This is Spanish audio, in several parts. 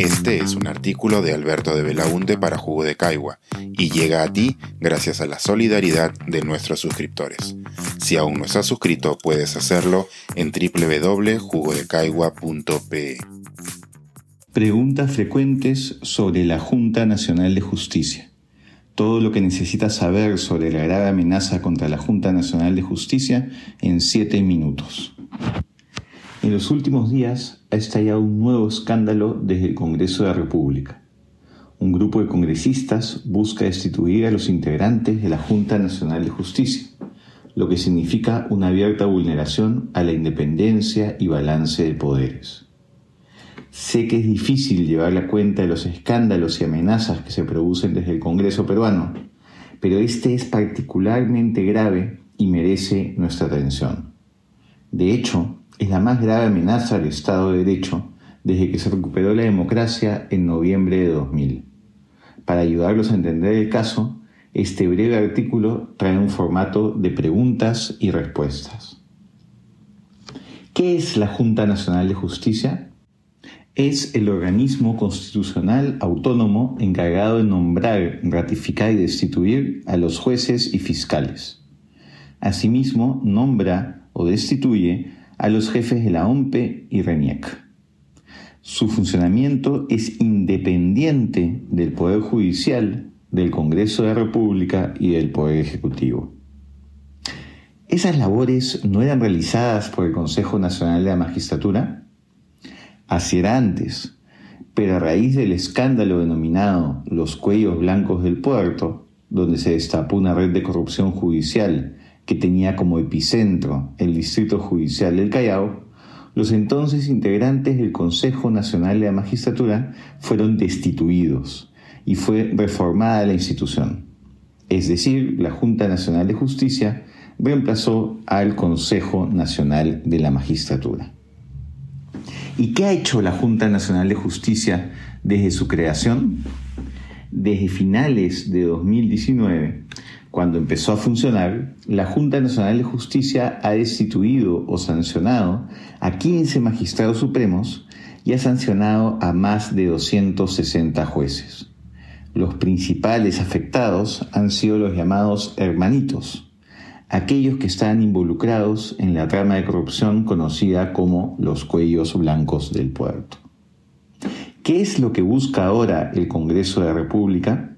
Este es un artículo de Alberto de Belaunte para Jugo de Caigua y llega a ti gracias a la solidaridad de nuestros suscriptores. Si aún no estás suscrito, puedes hacerlo en www.jugodecaigua.pe. Preguntas frecuentes sobre la Junta Nacional de Justicia. Todo lo que necesitas saber sobre la grave amenaza contra la Junta Nacional de Justicia en 7 minutos. En los últimos días ha estallado un nuevo escándalo desde el Congreso de la República. Un grupo de congresistas busca destituir a los integrantes de la Junta Nacional de Justicia, lo que significa una abierta vulneración a la independencia y balance de poderes. Sé que es difícil llevar la cuenta de los escándalos y amenazas que se producen desde el Congreso peruano, pero este es particularmente grave y merece nuestra atención. De hecho, es la más grave amenaza al Estado de Derecho desde que se recuperó la democracia en noviembre de 2000. Para ayudarlos a entender el caso, este breve artículo trae un formato de preguntas y respuestas. ¿Qué es la Junta Nacional de Justicia? Es el organismo constitucional autónomo encargado de nombrar, ratificar y destituir a los jueces y fiscales. Asimismo, nombra o destituye a los jefes de la OMPE y RENIEC. Su funcionamiento es independiente del Poder Judicial, del Congreso de la República y del Poder Ejecutivo. ¿Esas labores no eran realizadas por el Consejo Nacional de la Magistratura? Así era antes, pero a raíz del escándalo denominado los cuellos blancos del puerto, donde se destapó una red de corrupción judicial que tenía como epicentro el Distrito Judicial del Callao, los entonces integrantes del Consejo Nacional de la Magistratura fueron destituidos y fue reformada la institución. Es decir, la Junta Nacional de Justicia reemplazó al Consejo Nacional de la Magistratura. ¿Y qué ha hecho la Junta Nacional de Justicia desde su creación? Desde finales de 2019, cuando empezó a funcionar, la Junta Nacional de Justicia ha destituido o sancionado a 15 magistrados supremos y ha sancionado a más de 260 jueces. Los principales afectados han sido los llamados hermanitos, aquellos que están involucrados en la trama de corrupción conocida como los cuellos blancos del puerto. ¿Qué es lo que busca ahora el Congreso de la República?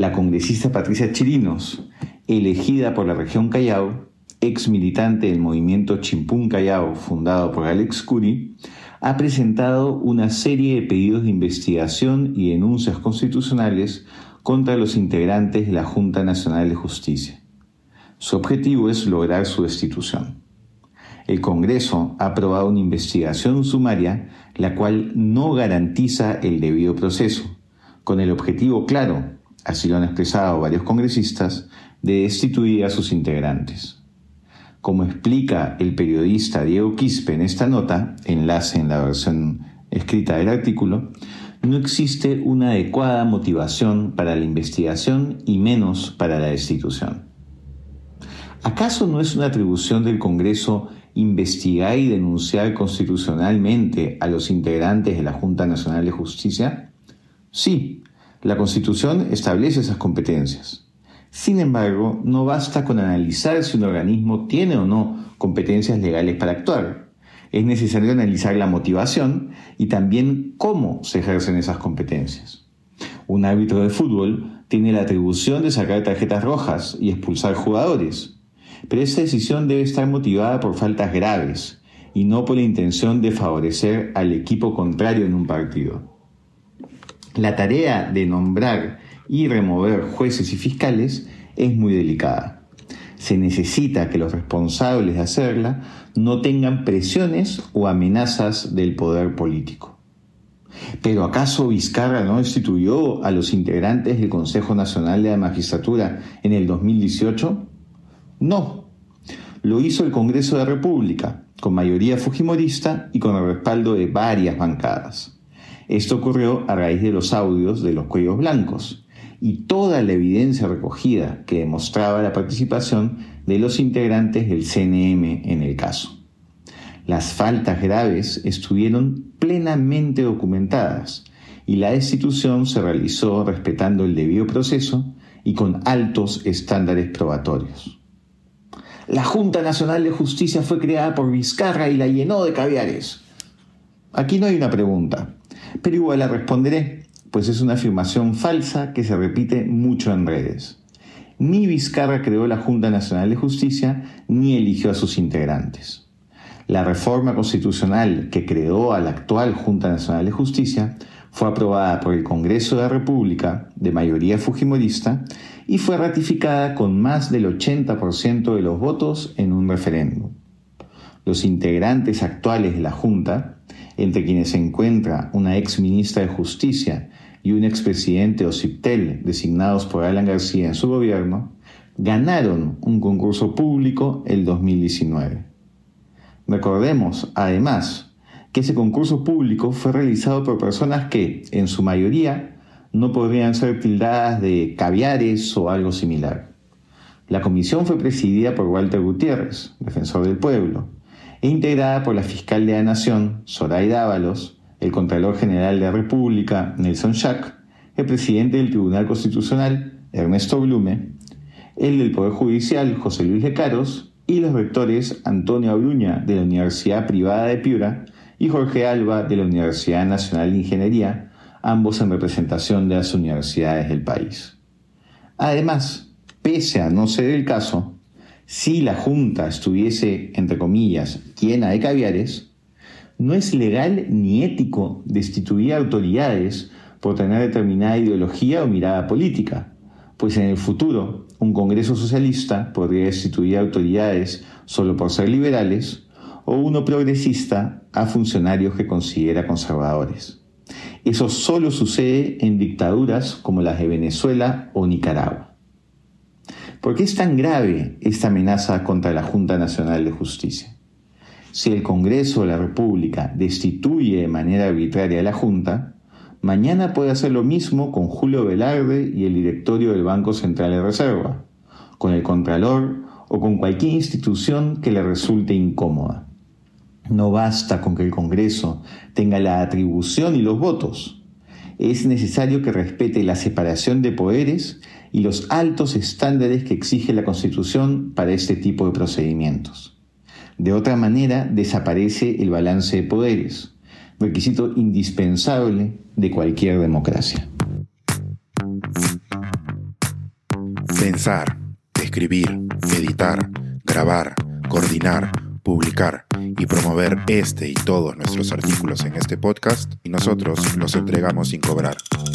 La congresista Patricia Chirinos, elegida por la región Callao, ex militante del movimiento Chimpún Callao, fundado por Alex Curi, ha presentado una serie de pedidos de investigación y denuncias constitucionales contra los integrantes de la Junta Nacional de Justicia. Su objetivo es lograr su destitución. El Congreso ha aprobado una investigación sumaria la cual no garantiza el debido proceso, con el objetivo claro así lo han expresado varios congresistas, de destituir a sus integrantes. Como explica el periodista Diego Quispe en esta nota, enlace en la versión escrita del artículo, no existe una adecuada motivación para la investigación y menos para la destitución. ¿Acaso no es una atribución del Congreso investigar y denunciar constitucionalmente a los integrantes de la Junta Nacional de Justicia? Sí, la Constitución establece esas competencias. Sin embargo, no basta con analizar si un organismo tiene o no competencias legales para actuar. Es necesario analizar la motivación y también cómo se ejercen esas competencias. Un árbitro de fútbol tiene la atribución de sacar tarjetas rojas y expulsar jugadores, pero esa decisión debe estar motivada por faltas graves y no por la intención de favorecer al equipo contrario en un partido. La tarea de nombrar y remover jueces y fiscales es muy delicada. Se necesita que los responsables de hacerla no tengan presiones o amenazas del poder político. ¿Pero acaso Vizcarra no destituyó a los integrantes del Consejo Nacional de la Magistratura en el 2018? No. Lo hizo el Congreso de la República, con mayoría fujimorista y con el respaldo de varias bancadas. Esto ocurrió a raíz de los audios de los cuellos blancos y toda la evidencia recogida que demostraba la participación de los integrantes del CNM en el caso. Las faltas graves estuvieron plenamente documentadas y la destitución se realizó respetando el debido proceso y con altos estándares probatorios. La Junta Nacional de Justicia fue creada por Vizcarra y la llenó de caviares. Aquí no hay una pregunta, pero igual la responderé, pues es una afirmación falsa que se repite mucho en redes. Ni Vizcarra creó la Junta Nacional de Justicia ni eligió a sus integrantes. La reforma constitucional que creó a la actual Junta Nacional de Justicia fue aprobada por el Congreso de la República de mayoría fujimorista y fue ratificada con más del 80% de los votos en un referéndum. Los integrantes actuales de la Junta, entre quienes se encuentra una ex ministra de Justicia y un expresidente OCIPTEL designados por Alan García en su gobierno, ganaron un concurso público el 2019. Recordemos, además, que ese concurso público fue realizado por personas que, en su mayoría, no podrían ser tildadas de caviares o algo similar. La comisión fue presidida por Walter Gutiérrez, defensor del pueblo, integrada por la fiscal de la Nación, Zoraida Ábalos, el Contralor General de la República, Nelson Schack, el presidente del Tribunal Constitucional, Ernesto Blume, el del Poder Judicial, José Luis Lecaros, y los rectores Antonio Abruña de la Universidad Privada de Piura y Jorge Alba de la Universidad Nacional de Ingeniería, ambos en representación de las universidades del país. Además, pese a no ser el caso, si la Junta estuviese, entre comillas, llena de caviares, no es legal ni ético destituir autoridades por tener determinada ideología o mirada política, pues en el futuro un Congreso socialista podría destituir autoridades solo por ser liberales o uno progresista a funcionarios que considera conservadores. Eso solo sucede en dictaduras como las de Venezuela o Nicaragua. ¿Por qué es tan grave esta amenaza contra la Junta Nacional de Justicia? Si el Congreso de la República destituye de manera arbitraria a la Junta, mañana puede hacer lo mismo con Julio Velarde y el directorio del Banco Central de Reserva, con el Contralor o con cualquier institución que le resulte incómoda. No basta con que el Congreso tenga la atribución y los votos. Es necesario que respete la separación de poderes y los altos estándares que exige la Constitución para este tipo de procedimientos. De otra manera, desaparece el balance de poderes, requisito indispensable de cualquier democracia. Pensar, escribir, editar, grabar, coordinar, publicar y promover este y todos nuestros artículos en este podcast y nosotros los entregamos sin cobrar.